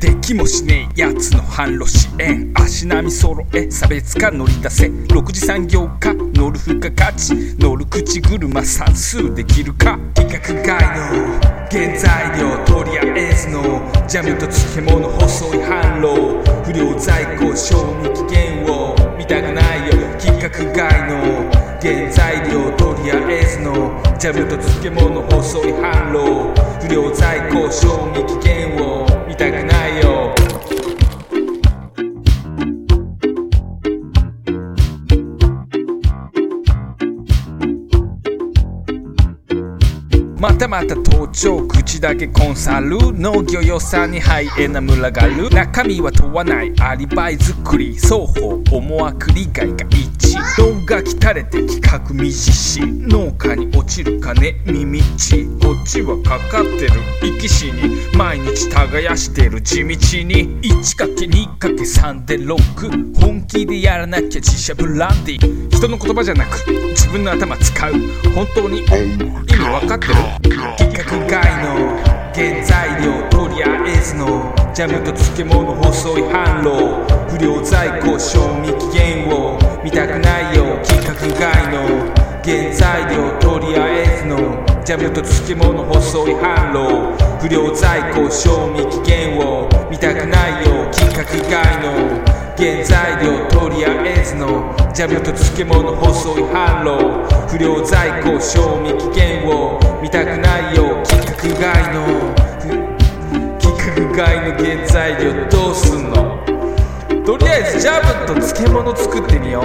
できもしねえやつの販路支援。足並み揃え差別化乗り出せ。6次産業化乗る付加価値。乗る口車算数できるか。規格外の原材料とりあえずの。ジャムと漬物細い販路。不良在庫賞味期限を。見たくないよ。規格外の原材料とりあえずの。ジャブと漬物細い販路不良在庫賞味期限またまた盗聴口だけコンサル農業予算にハイエナ群がる。中身は問わないアリバイ作り双方思惑利害が一致。動画汚れて企画未実施農家に落ちる金耳ち。こっちはかかってる生き死に。毎日耕してる地道に。1×2×3 で6本気でやらなきゃ自社ブランディ人の言葉じゃなく自分の頭使う。本当に意味わかってる？規格外の原材料とりあえずのジャムと漬物細い販路不良在庫賞味期限を見たくないよ規格外の原材料とりあえずのジャムと漬物細い販路不良在庫賞味期限を見たくないよ規格外の原材料とりあえずのジャムと漬物細い販路不良在庫賞味期限を見たくないよ規格外の。規格外の原材料どうすんの？とりあえずジャムと漬物作ってみよう。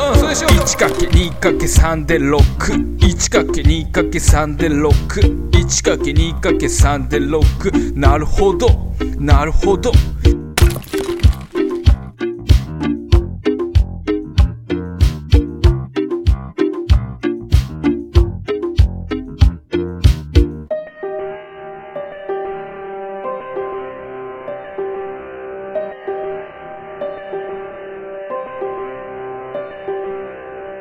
うんそれしよう 1×2×3 で 61×2×3 で 61×2×3 で6なるほど。なるほど。